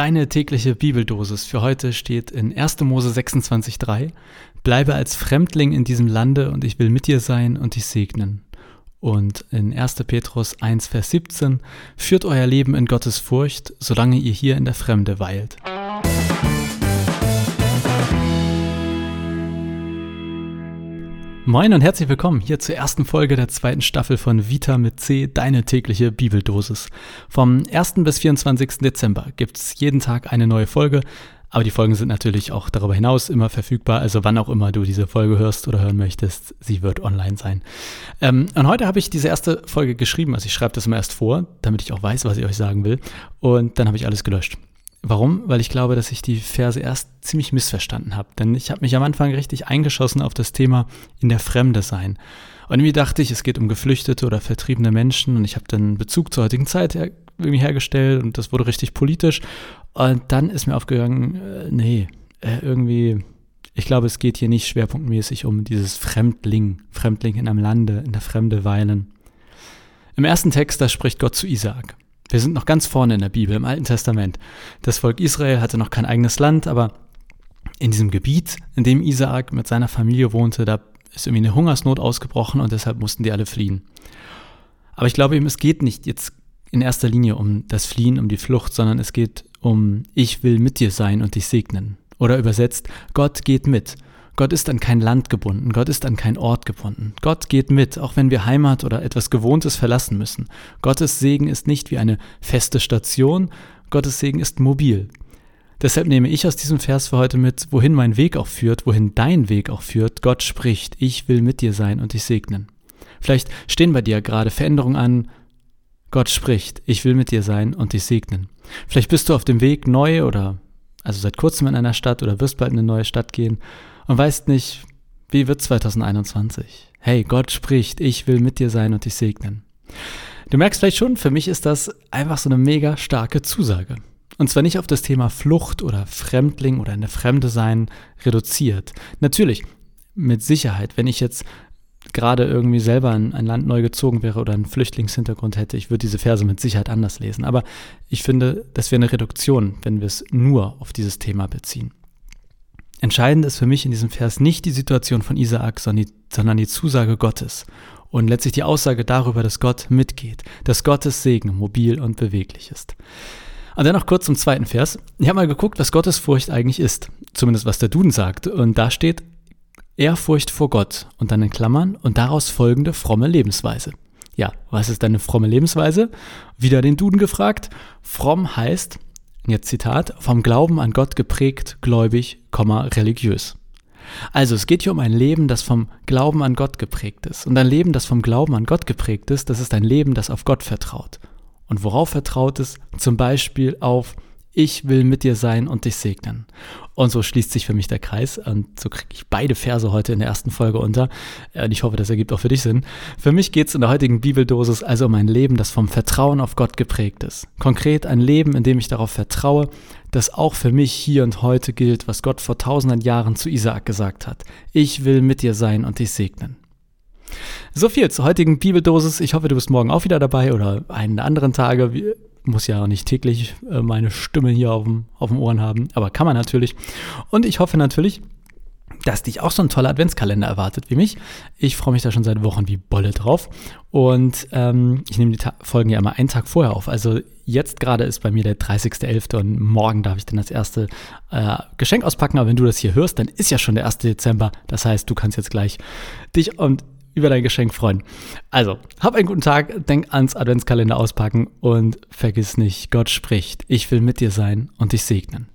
Deine tägliche Bibeldosis für heute steht in 1. Mose 26,3. Bleibe als Fremdling in diesem Lande und ich will mit dir sein und dich segnen. Und in 1. Petrus 1, Vers 17. Führt euer Leben in Gottes Furcht, solange ihr hier in der Fremde weilt. Moin und herzlich willkommen hier zur ersten Folge der zweiten Staffel von Vita mit C, deine tägliche Bibeldosis. Vom 1. bis 24. Dezember gibt es jeden Tag eine neue Folge, aber die Folgen sind natürlich auch darüber hinaus immer verfügbar, also wann auch immer du diese Folge hörst oder hören möchtest, sie wird online sein. Ähm, und heute habe ich diese erste Folge geschrieben, also ich schreibe das immer erst vor, damit ich auch weiß, was ich euch sagen will, und dann habe ich alles gelöscht. Warum? Weil ich glaube, dass ich die Verse erst ziemlich missverstanden habe. Denn ich habe mich am Anfang richtig eingeschossen auf das Thema in der Fremde sein. Und irgendwie dachte ich, es geht um geflüchtete oder vertriebene Menschen und ich habe dann Bezug zur heutigen Zeit her irgendwie hergestellt und das wurde richtig politisch. Und dann ist mir aufgegangen, äh, nee, äh, irgendwie, ich glaube, es geht hier nicht schwerpunktmäßig um dieses Fremdling, Fremdling in einem Lande, in der Fremde weilen. Im ersten Text, da spricht Gott zu Isaak. Wir sind noch ganz vorne in der Bibel, im Alten Testament. Das Volk Israel hatte noch kein eigenes Land, aber in diesem Gebiet, in dem Isaak mit seiner Familie wohnte, da ist irgendwie eine Hungersnot ausgebrochen und deshalb mussten die alle fliehen. Aber ich glaube eben, es geht nicht jetzt in erster Linie um das Fliehen, um die Flucht, sondern es geht um, ich will mit dir sein und dich segnen. Oder übersetzt, Gott geht mit. Gott ist an kein Land gebunden, Gott ist an kein Ort gebunden. Gott geht mit, auch wenn wir Heimat oder etwas Gewohntes verlassen müssen. Gottes Segen ist nicht wie eine feste Station, Gottes Segen ist mobil. Deshalb nehme ich aus diesem Vers für heute mit, wohin mein Weg auch führt, wohin dein Weg auch führt, Gott spricht, ich will mit dir sein und dich segnen. Vielleicht stehen bei dir gerade Veränderungen an, Gott spricht, ich will mit dir sein und dich segnen. Vielleicht bist du auf dem Weg neu oder also seit kurzem in einer Stadt oder wirst bald in eine neue Stadt gehen und weißt nicht, wie wird 2021? Hey, Gott spricht, ich will mit dir sein und dich segnen. Du merkst vielleicht schon, für mich ist das einfach so eine mega starke Zusage. Und zwar nicht auf das Thema Flucht oder Fremdling oder eine Fremde sein reduziert. Natürlich, mit Sicherheit, wenn ich jetzt gerade irgendwie selber in ein Land neu gezogen wäre oder einen Flüchtlingshintergrund hätte, ich würde diese Verse mit Sicherheit anders lesen. Aber ich finde, das wäre eine Reduktion, wenn wir es nur auf dieses Thema beziehen. Entscheidend ist für mich in diesem Vers nicht die Situation von Isaak, sondern die Zusage Gottes und letztlich die Aussage darüber, dass Gott mitgeht, dass Gottes Segen mobil und beweglich ist. Und dann noch kurz zum zweiten Vers. Ich habe mal geguckt, was Gottes Furcht eigentlich ist. Zumindest was der Duden sagt. Und da steht Ehrfurcht vor Gott und dann in Klammern und daraus folgende fromme Lebensweise. Ja, was ist eine fromme Lebensweise? Wieder den Duden gefragt. Fromm heißt Jetzt Zitat, vom Glauben an Gott geprägt, gläubig, religiös. Also es geht hier um ein Leben, das vom Glauben an Gott geprägt ist. Und ein Leben, das vom Glauben an Gott geprägt ist, das ist ein Leben, das auf Gott vertraut. Und worauf vertraut es? Zum Beispiel auf ich will mit dir sein und dich segnen. Und so schließt sich für mich der Kreis und so kriege ich beide Verse heute in der ersten Folge unter. Und ich hoffe, das ergibt auch für dich Sinn. Für mich geht es in der heutigen Bibeldosis also um ein Leben, das vom Vertrauen auf Gott geprägt ist. Konkret ein Leben, in dem ich darauf vertraue, dass auch für mich hier und heute gilt, was Gott vor tausenden Jahren zu Isaak gesagt hat. Ich will mit dir sein und dich segnen. So viel zur heutigen Bibeldosis. Ich hoffe, du bist morgen auch wieder dabei oder einen der anderen Tage muss ja auch nicht täglich äh, meine Stimme hier auf dem, auf dem Ohren haben, aber kann man natürlich. Und ich hoffe natürlich, dass dich auch so ein toller Adventskalender erwartet wie mich. Ich freue mich da schon seit Wochen wie Bolle drauf. Und ähm, ich nehme die Ta Folgen ja immer einen Tag vorher auf. Also jetzt gerade ist bei mir der 30.11. und morgen darf ich dann das erste äh, Geschenk auspacken. Aber wenn du das hier hörst, dann ist ja schon der 1. Dezember. Das heißt, du kannst jetzt gleich dich und über dein Geschenk freuen. Also, hab einen guten Tag, denk ans Adventskalender auspacken und vergiss nicht, Gott spricht. Ich will mit dir sein und dich segnen.